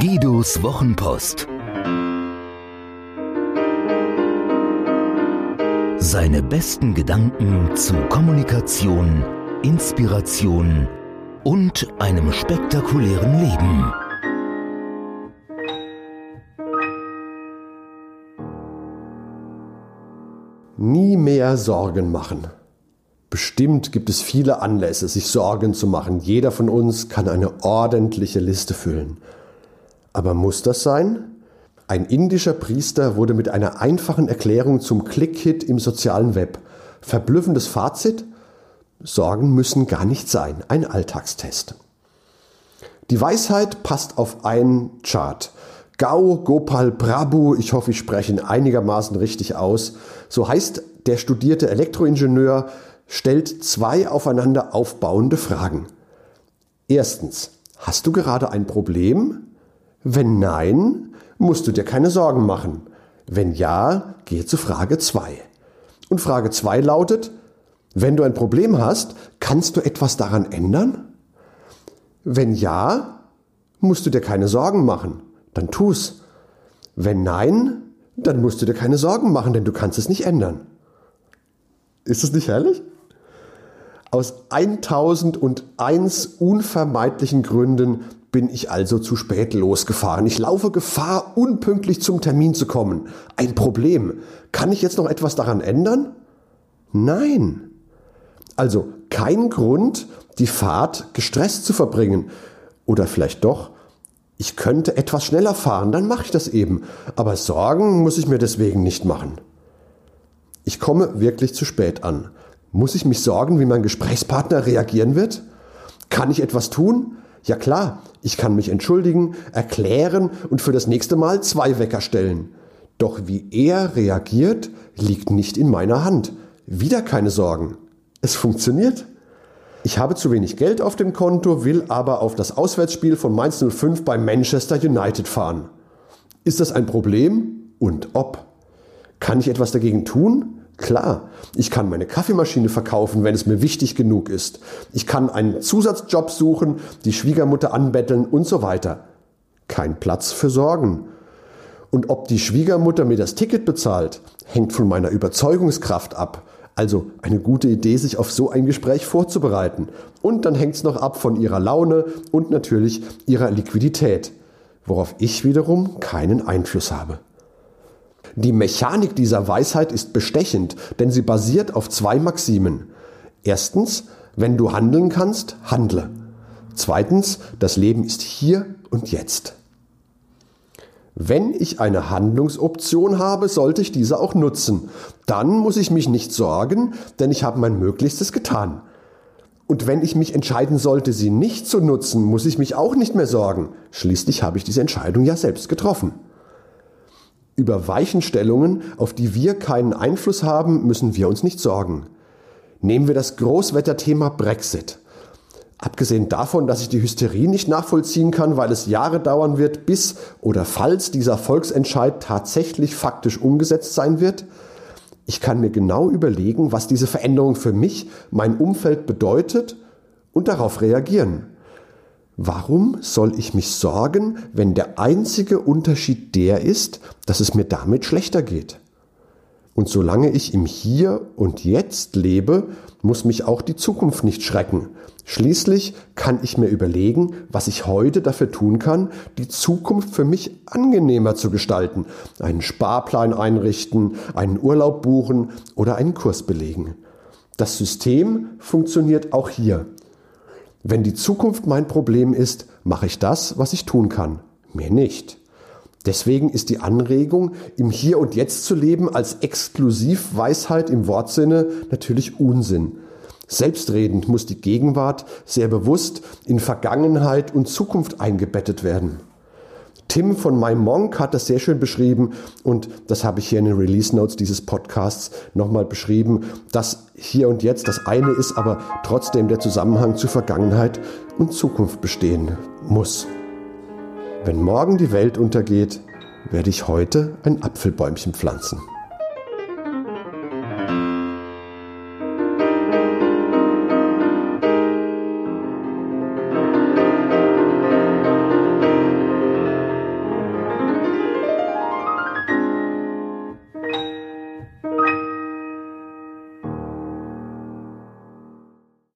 Titos Wochenpost. Seine besten Gedanken zu Kommunikation, Inspiration und einem spektakulären Leben. Nie mehr Sorgen machen. Bestimmt gibt es viele Anlässe, sich Sorgen zu machen. Jeder von uns kann eine ordentliche Liste füllen. Aber muss das sein? Ein indischer Priester wurde mit einer einfachen Erklärung zum Click-Hit im sozialen Web. Verblüffendes Fazit? Sorgen müssen gar nicht sein. Ein Alltagstest. Die Weisheit passt auf einen Chart. Gau Gopal Prabhu, ich hoffe, ich spreche ihn einigermaßen richtig aus, so heißt der studierte Elektroingenieur, stellt zwei aufeinander aufbauende Fragen. Erstens, hast du gerade ein Problem? Wenn nein, musst du dir keine Sorgen machen. Wenn ja, gehe zu Frage 2. Und Frage 2 lautet, wenn du ein Problem hast, kannst du etwas daran ändern? Wenn ja, musst du dir keine Sorgen machen, dann tu's. Wenn nein, dann musst du dir keine Sorgen machen, denn du kannst es nicht ändern. Ist es nicht herrlich? Aus 1001 unvermeidlichen Gründen bin ich also zu spät losgefahren. Ich laufe Gefahr, unpünktlich zum Termin zu kommen. Ein Problem. Kann ich jetzt noch etwas daran ändern? Nein. Also kein Grund, die Fahrt gestresst zu verbringen. Oder vielleicht doch, ich könnte etwas schneller fahren, dann mache ich das eben. Aber Sorgen muss ich mir deswegen nicht machen. Ich komme wirklich zu spät an. Muss ich mich sorgen, wie mein Gesprächspartner reagieren wird? Kann ich etwas tun? Ja klar, ich kann mich entschuldigen, erklären und für das nächste Mal zwei Wecker stellen. Doch wie er reagiert, liegt nicht in meiner Hand. Wieder keine Sorgen. Es funktioniert. Ich habe zu wenig Geld auf dem Konto, will aber auf das Auswärtsspiel von Mainz 05 bei Manchester United fahren. Ist das ein Problem? Und ob? Kann ich etwas dagegen tun? Klar, ich kann meine Kaffeemaschine verkaufen, wenn es mir wichtig genug ist. Ich kann einen Zusatzjob suchen, die Schwiegermutter anbetteln und so weiter. Kein Platz für Sorgen. Und ob die Schwiegermutter mir das Ticket bezahlt, hängt von meiner Überzeugungskraft ab. Also eine gute Idee, sich auf so ein Gespräch vorzubereiten. Und dann hängt es noch ab von ihrer Laune und natürlich ihrer Liquidität, worauf ich wiederum keinen Einfluss habe. Die Mechanik dieser Weisheit ist bestechend, denn sie basiert auf zwei Maximen. Erstens, wenn du handeln kannst, handle. Zweitens, das Leben ist hier und jetzt. Wenn ich eine Handlungsoption habe, sollte ich diese auch nutzen. Dann muss ich mich nicht sorgen, denn ich habe mein Möglichstes getan. Und wenn ich mich entscheiden sollte, sie nicht zu nutzen, muss ich mich auch nicht mehr sorgen. Schließlich habe ich diese Entscheidung ja selbst getroffen. Über Weichenstellungen, auf die wir keinen Einfluss haben, müssen wir uns nicht sorgen. Nehmen wir das Großwetterthema Brexit. Abgesehen davon, dass ich die Hysterie nicht nachvollziehen kann, weil es Jahre dauern wird, bis oder falls dieser Volksentscheid tatsächlich faktisch umgesetzt sein wird, ich kann mir genau überlegen, was diese Veränderung für mich, mein Umfeld bedeutet und darauf reagieren. Warum soll ich mich sorgen, wenn der einzige Unterschied der ist, dass es mir damit schlechter geht? Und solange ich im Hier und Jetzt lebe, muss mich auch die Zukunft nicht schrecken. Schließlich kann ich mir überlegen, was ich heute dafür tun kann, die Zukunft für mich angenehmer zu gestalten. Einen Sparplan einrichten, einen Urlaub buchen oder einen Kurs belegen. Das System funktioniert auch hier. Wenn die Zukunft mein Problem ist, mache ich das, was ich tun kann. Mehr nicht. Deswegen ist die Anregung, im Hier und Jetzt zu leben, als Exklusivweisheit im Wortsinne natürlich Unsinn. Selbstredend muss die Gegenwart sehr bewusst in Vergangenheit und Zukunft eingebettet werden. Tim von My Monk hat das sehr schön beschrieben und das habe ich hier in den Release Notes dieses Podcasts nochmal beschrieben, dass hier und jetzt das eine ist, aber trotzdem der Zusammenhang zu Vergangenheit und Zukunft bestehen muss. Wenn morgen die Welt untergeht, werde ich heute ein Apfelbäumchen pflanzen.